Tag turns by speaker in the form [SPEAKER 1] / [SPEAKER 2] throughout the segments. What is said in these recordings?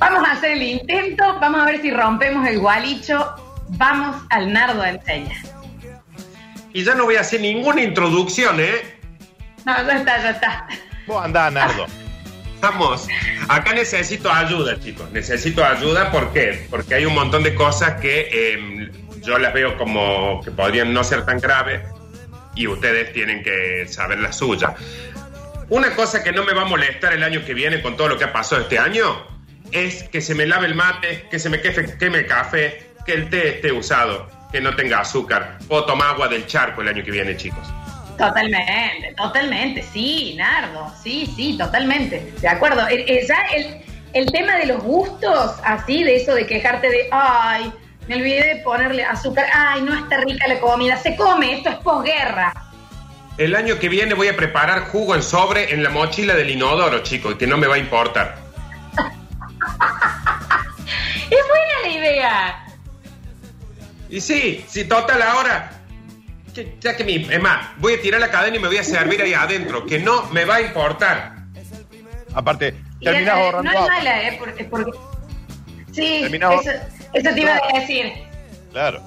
[SPEAKER 1] Vamos a hacer el intento, vamos a ver si rompemos el gualicho. Vamos al nardo de enseña.
[SPEAKER 2] Y ya no voy a hacer ninguna introducción, ¿eh?
[SPEAKER 1] No, ya está, ya está.
[SPEAKER 3] Vos andá, Nardo.
[SPEAKER 2] Vamos, acá necesito ayuda, chicos. Necesito ayuda, ¿por qué? Porque hay un montón de cosas que eh, yo las veo como que podrían no ser tan graves y ustedes tienen que saber la suya. Una cosa que no me va a molestar el año que viene con todo lo que ha pasado este año es que se me lave el mate, que se me quefe- queme el café, que el té esté usado, que no tenga azúcar. Puedo tomar agua del charco el año que viene, chicos.
[SPEAKER 1] Totalmente, totalmente, sí, Nardo, sí, sí, totalmente, de acuerdo. Eh, eh, ya el, el tema de los gustos, así, de eso de quejarte de, ay, me olvidé de ponerle azúcar, ay, no está rica la comida, se come, esto es posguerra.
[SPEAKER 2] El año que viene voy a preparar jugo en sobre en la mochila del inodoro, chicos, que no me va a importar.
[SPEAKER 1] Idea.
[SPEAKER 2] Y sí, sí, total, ahora. que- Ya que mi. Es más, voy a tirar la cadena y me voy a servir ahí adentro, que no me va a importar.
[SPEAKER 3] Aparte,
[SPEAKER 1] eh,
[SPEAKER 3] ahorrando
[SPEAKER 1] no es mala, ¿eh? Porque, porque- Sí, eso, eso te iba a decir.
[SPEAKER 3] Claro.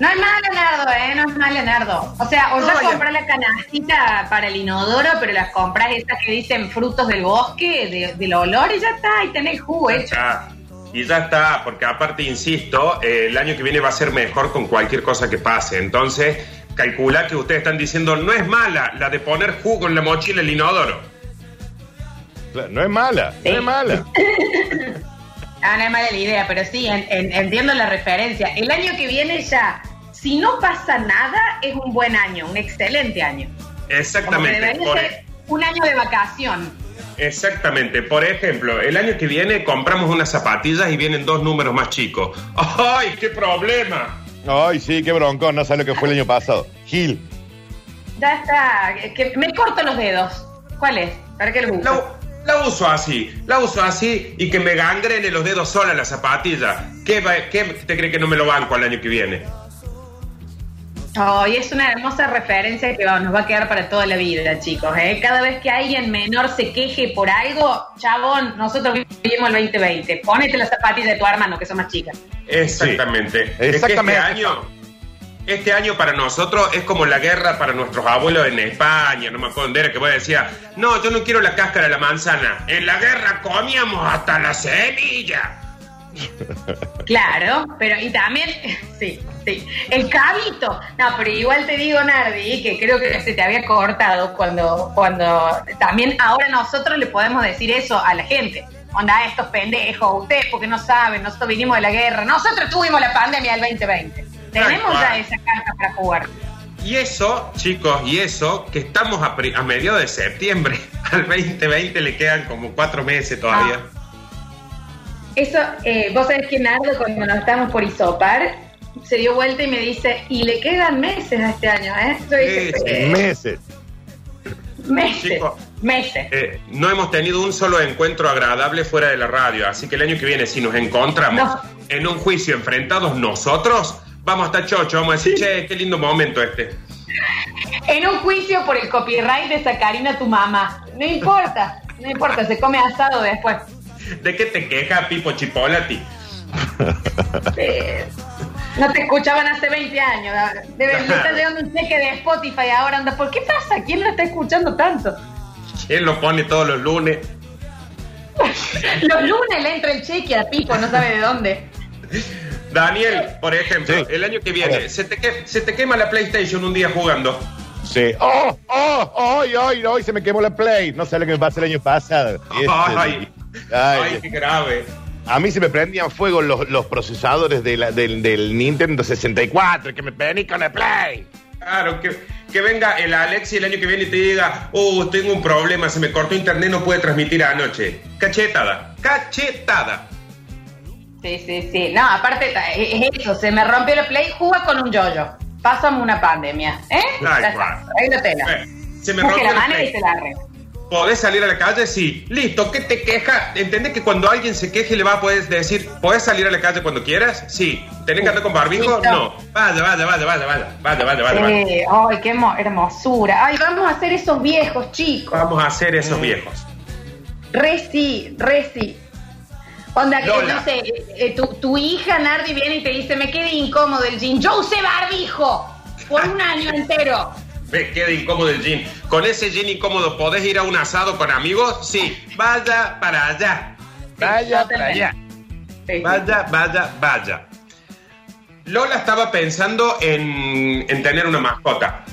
[SPEAKER 1] No es malo, Nardo, ¿eh? No es malo, Nardo. O sea, o
[SPEAKER 2] No, ya-
[SPEAKER 1] compras la canastita para el inodoro, pero las compras esas que dicen frutos del bosque, de- del olor, y ya está, y tenés jugo hecho.
[SPEAKER 2] Ya, y ya está, porque aparte, insisto, eh, el año que viene va a ser mejor con cualquier cosa que pase. Entonces, calcula que ustedes están diciendo, no es mala la de poner jugo en la mochila del inodoro.
[SPEAKER 3] No es mala, no es mala.
[SPEAKER 1] Ah, no es mala la idea, pero sí, en- en- entiendo la referencia. El año que viene ya, si no pasa nada, es un buen año, un excelente año. Como que
[SPEAKER 2] Exactamente.
[SPEAKER 1] debería
[SPEAKER 2] por-
[SPEAKER 1] ser un año de vacación.
[SPEAKER 2] Exactamente. Por ejemplo, el año que viene compramos unas zapatillas y vienen dos números más chicos. ¡Ay, qué problema!
[SPEAKER 3] Ay, sí, qué broncón, no sabes lo que fue el año pasado. Gil.
[SPEAKER 1] Ya está, que me corto los dedos. ¿Cuál es? ¿Para qué lo uso?
[SPEAKER 2] La, la uso así, la uso así y que me gangrene los dedos sola la zapatilla. ¿Qué, qué te cree que no me lo banco al año que viene?
[SPEAKER 1] Ay, es una hermosa referencia que nos va a quedar para toda la vida, chicos. ¿eh? Cada vez que alguien menor se queje por algo, chabón, nosotros vivimos el 2020. Ponete las zapatillas de tu hermano, que son más chicas.
[SPEAKER 2] Exactamente.
[SPEAKER 3] Sí,
[SPEAKER 2] Es que
[SPEAKER 3] exactamente.
[SPEAKER 2] este año, este año para nosotros es como la guerra para nuestros abuelos en España. No me acuerdo dónde era que vos decía, no, yo no quiero la cáscara de la manzana. En la guerra comíamos hasta la semilla.
[SPEAKER 1] Claro, pero y también, sí, sí, el cabito. No, pero igual te digo, Nardi, que creo que se te había cortado cuando, cuando también ahora nosotros le podemos decir eso a la gente. Onda, estos pendejos, ustedes porque no saben, nosotros vinimos de la guerra, nosotros tuvimos la pandemia del 2020. Tenemos ya esa carta para jugar.
[SPEAKER 2] Y eso, chicos, y eso, que estamos a, a mediados de septiembre. Al 2020 le quedan como cuatro meses todavía.
[SPEAKER 1] Eso, eh, vos sabés que Nardo, cuando nos estamos por isopar, se dio vuelta y me dice, y le quedan meses a este año, ¿eh? Yo dije,
[SPEAKER 2] sí.
[SPEAKER 1] "Eh,
[SPEAKER 3] Meses.
[SPEAKER 1] meses, meses.
[SPEAKER 2] Eh, no hemos tenido un solo encuentro agradable fuera de la radio, así que el año que viene, si nos encontramos
[SPEAKER 1] No.
[SPEAKER 2] en un juicio enfrentados nosotros, vamos a estar chocho, vamos a decir, che, qué lindo momento este.
[SPEAKER 1] En un juicio por el copyright de Sacarina tu mamá. No importa, no importa, se come asado después.
[SPEAKER 2] ¿De qué te queja, Pipo Chipolati?
[SPEAKER 1] No te escuchaban hace 20 años. Debe, le está llegando un cheque de Spotify ahora. Anda, ¿por qué pasa? ¿Quién lo está escuchando tanto?
[SPEAKER 2] Él lo pone todos los lunes.
[SPEAKER 1] Los lunes le entra el cheque a Pipo, no sabe de dónde.
[SPEAKER 2] Daniel, por ejemplo,
[SPEAKER 3] Sí.
[SPEAKER 2] el año que viene, se te, que- se te quema la PlayStation un día jugando.
[SPEAKER 3] Sí. ¡Oh! ¡Oh! ¡Ay, ay, ay! Se me quemó la Play. No sé lo que me pasó el año pasado. Este,
[SPEAKER 2] Ay,
[SPEAKER 3] ay,
[SPEAKER 2] ay, qué grave.
[SPEAKER 3] A mí se me prendían fuego los, los procesadores de la- del, del Nintendo 64, que me prendí con la Play.
[SPEAKER 2] Claro, que, que venga el Alexi el año que viene y te diga, oh, tengo un problema, se me cortó internet, no puede transmitir anoche. Cachetada, cachetada.
[SPEAKER 1] Sí, sí, sí. No, aparte, es es eso, se me rompió la play, juega con un yoyo. Pásame una pandemia. ¿Eh? Ahí lo tela.
[SPEAKER 2] Eh, se me rompió
[SPEAKER 1] la
[SPEAKER 2] la
[SPEAKER 1] mano y
[SPEAKER 2] play.
[SPEAKER 1] se la
[SPEAKER 2] podés salir a la calle, sí. Listo, ¿qué te queja? ¿Entendés que cuando alguien se queje le va a poder decir, ¿podés salir a la calle cuando quieras? Sí. ¿Tenés que andar con barbijo? No. Vaya, vaya, vaya, vaya, vaya, vaya, vaya, vaya.
[SPEAKER 1] Ay, qué hermosura. Ay, vamos a hacer esos viejos, chicos.
[SPEAKER 2] Vamos a hacer esos
[SPEAKER 1] mm. viejos. Reci, Reci. Onda que, no sé, eh, eh, tu, tu, hija Nardi viene y te dice, me quedé incómodo el jean. Yo usé barbijo por un año entero.
[SPEAKER 2] Me queda incómodo el jean. Con ese jean incómodo, ¿podés ir a un asado con amigos? Sí. Vaya para allá.
[SPEAKER 3] Vaya para allá.
[SPEAKER 1] Sí.
[SPEAKER 2] Vaya, vaya, vaya. Lola estaba pensando en, en tener una mascota.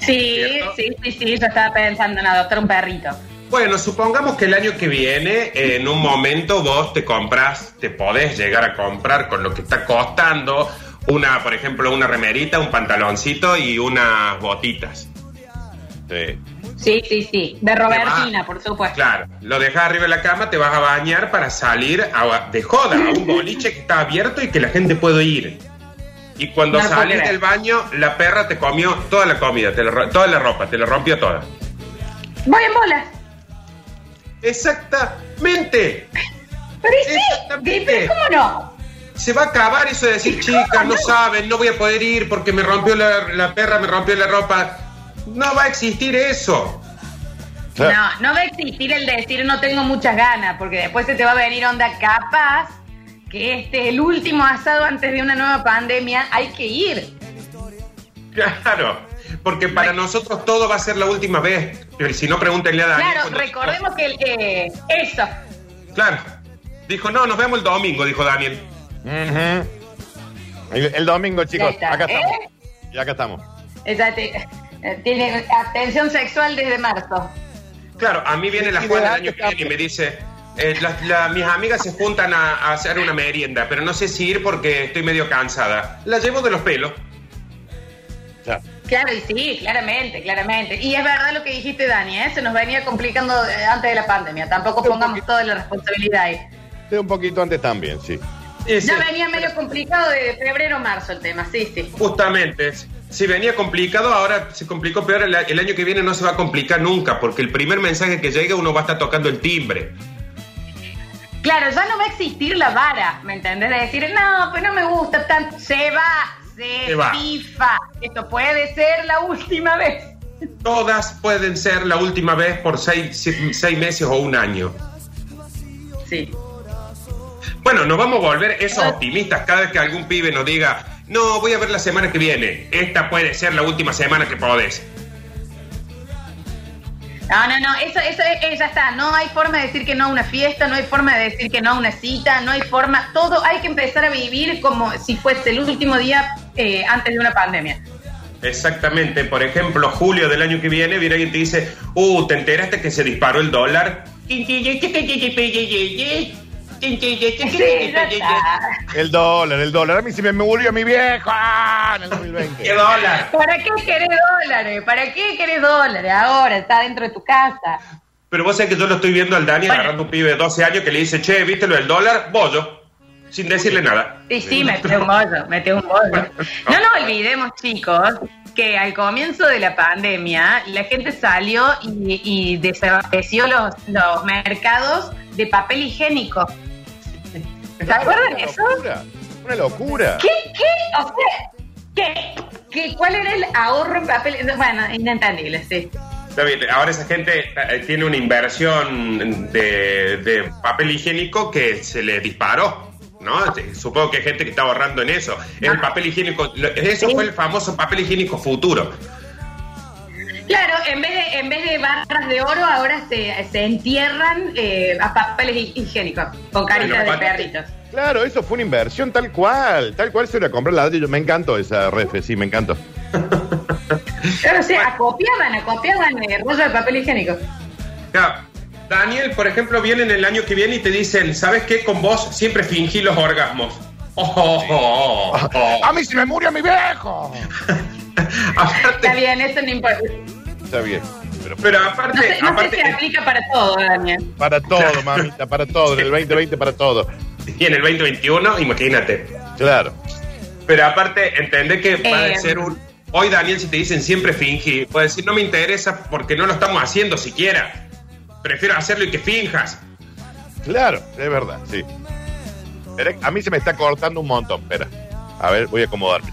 [SPEAKER 1] Sí,
[SPEAKER 2] ¿Cierto?
[SPEAKER 1] sí, sí, sí, yo estaba pensando en adoptar un perrito.
[SPEAKER 2] Bueno, supongamos que el año que viene, en un momento vos te compras, te podés llegar a comprar con lo que está costando una, por ejemplo, una remerita, un pantaloncito y unas botitas.
[SPEAKER 3] Sí.
[SPEAKER 1] Sí, sí, sí. De Robertina, por supuesto.
[SPEAKER 2] Claro, lo dejas arriba de la cama, te vas a bañar para salir a- de joda a un boliche que está abierto y que la gente puede ir. Y cuando
[SPEAKER 1] No creer.
[SPEAKER 2] del baño, la perra te comió toda la comida, te la toda la ropa, te la rompió toda.
[SPEAKER 1] Voy en bola.
[SPEAKER 2] Exactamente.
[SPEAKER 1] Pero ¿y sí?
[SPEAKER 2] Exactamente.
[SPEAKER 1] ¿Pero cómo no?
[SPEAKER 2] Se va a acabar eso de decir, chicas, no saben, no voy a poder ir porque me rompió la, la perra, me rompió la ropa. No va a existir eso.
[SPEAKER 3] Claro.
[SPEAKER 1] No, no va a existir el decir no tengo muchas ganas, porque después se te va a venir onda capaz que este es el último asado antes de una nueva pandemia, hay que ir.
[SPEAKER 2] Claro. Porque para nosotros todo va a ser la última vez. Pero Si no, pregúntenle a Daniel.
[SPEAKER 1] Claro, recordemos que el que eso.
[SPEAKER 2] Claro. Dijo, no, nos vemos el domingo, dijo Daniel.
[SPEAKER 3] Ujú. el, el domingo, chicos,
[SPEAKER 1] está,
[SPEAKER 3] acá
[SPEAKER 1] ¿eh?
[SPEAKER 3] estamos. Y acá estamos.
[SPEAKER 1] eh, tiene atención sexual desde marzo.
[SPEAKER 2] Claro, a mí viene la Juana el
[SPEAKER 3] de
[SPEAKER 2] año que viene y me dice, eh, la- la- mis amigas se juntan a, a hacer una merienda, pero no sé si ir porque estoy medio cansada. La llevo de los pelos.
[SPEAKER 3] Ya.
[SPEAKER 1] Claro, y sí, claramente, claramente. Y es verdad lo que dijiste, Dani, ¿eh? se nos venía complicando eh, antes de la pandemia. Tampoco pongamos
[SPEAKER 3] poquito.
[SPEAKER 1] toda la responsabilidad ahí.
[SPEAKER 3] De un poquito antes también, sí.
[SPEAKER 1] Ya venía medio complicado de febrero marzo el tema, sí, sí.
[SPEAKER 2] Justamente, si venía complicado, ahora se complicó peor. El, el año que viene no se va a complicar nunca, porque el primer mensaje que llega uno va a estar tocando el timbre.
[SPEAKER 1] Claro, ya no va a existir la vara, ¿me entendés? De decir, no, pues no me gusta tanto. Se va, se,
[SPEAKER 2] Se va.
[SPEAKER 1] pifa. Esto puede ser la última vez.
[SPEAKER 2] Todas pueden ser la última vez por seis, seis meses o un año.
[SPEAKER 1] Sí.
[SPEAKER 2] Bueno, nos vamos a volver esos optimistas cada vez que algún pibe nos diga, no, voy a ver la semana que viene. Esta puede ser la última semana que podés.
[SPEAKER 1] No, no, no, eso, eso es- ya está. No hay forma de decir que no a una fiesta, no hay forma de decir que no a una cita, no hay forma. Todo hay que empezar a vivir como si fuese el último día eh, antes de una pandemia.
[SPEAKER 2] Exactamente. Por ejemplo, julio del año que viene, viene alguien y te dice, uh, ¿te enteraste que se disparó el dólar?
[SPEAKER 3] El dólar, el dólar. A mí se me murió mi viejo ah, en el 2020.
[SPEAKER 2] ¿Qué dólar?
[SPEAKER 1] ¿Para qué querés dólares? ¿Para qué querés dólares? Ahora está dentro de tu casa.
[SPEAKER 2] Pero vos sabés que yo lo estoy viendo al Dani
[SPEAKER 1] Bueno.
[SPEAKER 2] agarrando un pibe de 12 años que le dice, che, ¿viste lo del dólar? Bollo. Sin decirle nada.
[SPEAKER 1] Sí, sí, mete un bollo, mete un bollo. No nos olvidemos, chicos, que al comienzo de la pandemia la gente salió y, y desapareció los, los mercados de papel higiénico. ¿Se acuerdan eso?
[SPEAKER 3] locura. Una locura.
[SPEAKER 1] ¿Qué? ¿Qué? O sea, ¿qué? ¿Qué? ¿Cuál era el ahorro en papel? Bueno, inentendible, sí.
[SPEAKER 2] Está bien, ahora esa gente eh, tiene una inversión de, de papel higiénico que se le disparó. ¿No? Este, Supongo que hay gente que está ahorrando en eso. Es el papel higiénico. Eso
[SPEAKER 1] Sí.
[SPEAKER 2] fue el famoso papel higiénico futuro.
[SPEAKER 1] Claro, en vez de, en vez de barras de oro, ahora se, se entierran eh, a papeles hi- higiénicos con caritas
[SPEAKER 2] Bueno,
[SPEAKER 1] de perritos.
[SPEAKER 3] Claro, eso fue una inversión tal cual. Tal cual se iba a comprar ladrillo. Me encantó esa refe, sí, me encantó.
[SPEAKER 1] Claro, o sea, acopiaban, acopiaban el rollo de papel higiénico.
[SPEAKER 2] Ya, Daniel, por ejemplo, viene en el año que viene y te dicen, ¿sabes qué? Con vos siempre fingí los orgasmos. Oh, oh, oh, oh.
[SPEAKER 3] ¡A mí se me murió mi viejo!
[SPEAKER 2] aparte,
[SPEAKER 1] Está bien, eso no importa.
[SPEAKER 3] Está bien. Pero
[SPEAKER 2] pero
[SPEAKER 1] No
[SPEAKER 2] aparte,
[SPEAKER 1] sé, no sé
[SPEAKER 2] aparte
[SPEAKER 1] si aplica para todo, Daniel.
[SPEAKER 3] para todo, mamita, para todo. En el 2020 para todo.
[SPEAKER 2] y en el 2021, imagínate.
[SPEAKER 3] Claro.
[SPEAKER 2] Pero aparte, entendé que va
[SPEAKER 1] Eh,
[SPEAKER 2] a ser un... Hoy, Daniel, si te dicen siempre fingí, puedes decir, no me interesa porque no lo estamos haciendo siquiera. Prefiero hacerlo y que finjas.
[SPEAKER 3] Claro, es verdad, sí. Espera, a mí se me está cortando un montón. Espera. A ver, voy a acomodarme.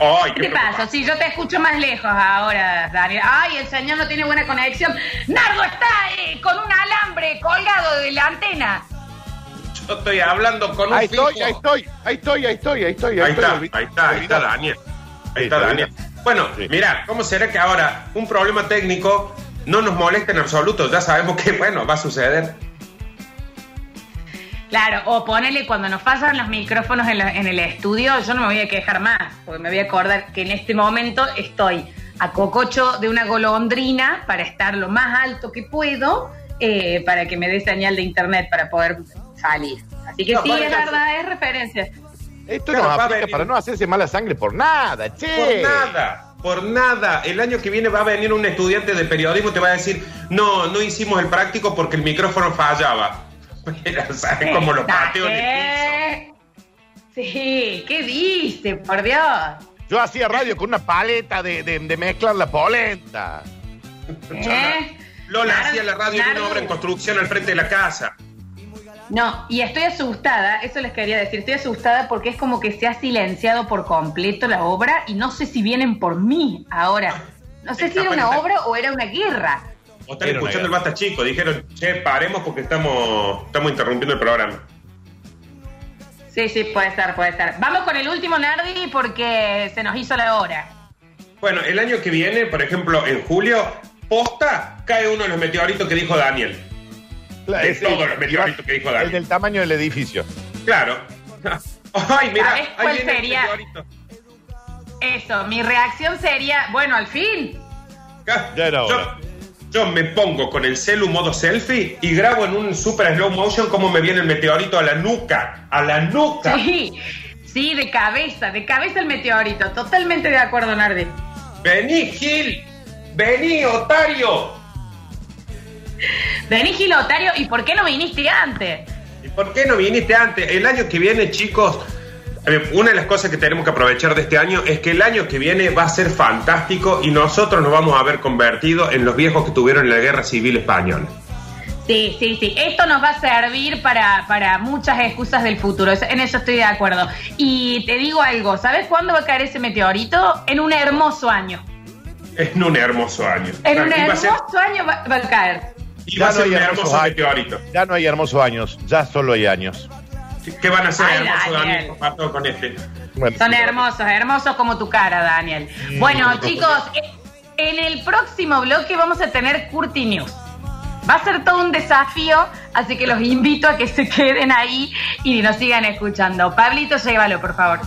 [SPEAKER 2] Ay,
[SPEAKER 1] ¿Qué te pasa? Sí, yo te escucho más lejos ahora, Daniel. Ay, el señor no tiene buena conexión. Nardo está eh, con un alambre colgado de la antena.
[SPEAKER 2] Yo estoy hablando con un
[SPEAKER 3] Ahí
[SPEAKER 2] fijo.
[SPEAKER 3] estoy, ahí estoy, ahí estoy, ahí estoy, ahí estoy.
[SPEAKER 2] Ahí
[SPEAKER 3] estoy,
[SPEAKER 2] está, ahí está, ahí está. Daniel. Ahí está Daniel. Bueno,
[SPEAKER 3] Sí.
[SPEAKER 2] mira, ¿cómo será que ahora un problema técnico no nos molesta en absoluto? Ya sabemos que, bueno, va a suceder.
[SPEAKER 1] Claro, o ponele cuando nos fallan los micrófonos en, la- en el estudio, yo no me voy a quejar más, porque me voy a acordar que en este momento estoy a cococho de una golondrina para estar lo más alto que puedo, eh, para que me dé señal de internet para poder salir. Así que
[SPEAKER 2] No,
[SPEAKER 1] sí,
[SPEAKER 2] vale,
[SPEAKER 1] es verdad, es referencia.
[SPEAKER 3] Esto
[SPEAKER 2] Claro,
[SPEAKER 3] nos
[SPEAKER 2] va a
[SPEAKER 3] aplica
[SPEAKER 2] venir.
[SPEAKER 3] para no hacerse mala sangre por nada, che.
[SPEAKER 2] Por nada, por nada. El año que viene va a venir un estudiante de periodismo y te va a decir, no, no hicimos el práctico porque el micrófono fallaba. ¿sabes cómo lo pateo en el piso?
[SPEAKER 1] ¿Qué? Sí, ¿qué dice? Por Dios.
[SPEAKER 3] Yo hacía radio con una paleta de, de- de mezclar la polenta.
[SPEAKER 1] ¿Eh?
[SPEAKER 2] Lola hacía la radio en
[SPEAKER 1] Nardo-
[SPEAKER 2] una obra en construcción al frente de la casa.
[SPEAKER 1] No, y estoy asustada, eso les quería decir, estoy asustada porque es como que se ha silenciado por completo la obra y no sé si vienen por mí ahora. No sé si era una obra o era una guerra.
[SPEAKER 2] O están escuchando el basta chico. Dijeron, che, paremos porque estamos, estamos interrumpiendo el programa.
[SPEAKER 1] Sí, sí, puede ser, puede ser. Vamos con el último Nardi porque se nos hizo la hora.
[SPEAKER 2] Bueno, el año que viene, por ejemplo, en julio, posta, cae uno de los meteoritos que dijo Daniel. De todos los meteoritos que dijo
[SPEAKER 3] El
[SPEAKER 2] Daniel.
[SPEAKER 3] del tamaño del edificio.
[SPEAKER 2] Claro. Ay, mira,
[SPEAKER 1] ¿Sabes
[SPEAKER 2] ahí
[SPEAKER 1] cuál
[SPEAKER 2] viene el
[SPEAKER 1] sería? Eso, mi reacción sería, bueno, al fin.
[SPEAKER 3] Ya era hora.
[SPEAKER 2] yo me pongo con el celu modo selfie y grabo en un super slow motion cómo me viene el meteorito a la nuca. A la nuca.
[SPEAKER 1] Sí, sí, de cabeza, de cabeza el meteorito. Totalmente de acuerdo, Nardi.
[SPEAKER 2] Vení, Gil. Vení, Otario.
[SPEAKER 1] Vení, Gilotario, ¿y por qué no viniste antes?
[SPEAKER 2] ¿Y por qué no viniste antes? El año que viene, chicos, una de las cosas que tenemos que aprovechar de este año es que el año que viene va a ser fantástico y nosotros nos vamos a haber convertido en los viejos que tuvieron la guerra civil española.
[SPEAKER 1] Sí, sí, sí. Esto nos va a servir para, para muchas excusas del futuro. En eso estoy de acuerdo. Y te digo algo, ¿sabes cuándo va a caer ese meteorito? En un hermoso año.
[SPEAKER 2] En un hermoso año.
[SPEAKER 1] En un
[SPEAKER 2] ser-
[SPEAKER 1] hermoso año va, va a caer.
[SPEAKER 2] y va a ser un
[SPEAKER 3] hermosos
[SPEAKER 2] hermoso meteorito.
[SPEAKER 3] Ya no hay hermosos años, ya solo hay años.
[SPEAKER 2] ¿Qué van a hacer
[SPEAKER 1] Ay,
[SPEAKER 2] hermoso Daniel. Comparado con este?
[SPEAKER 3] Bueno,
[SPEAKER 1] Son hermosos, hermosos como tu cara, Daniel. Bueno, chicos, eh, en el próximo bloque vamos a tener Curti News. Va a ser todo un desafío, así que los invito a que se queden ahí y nos sigan escuchando. Pablito, llévalo, por favor.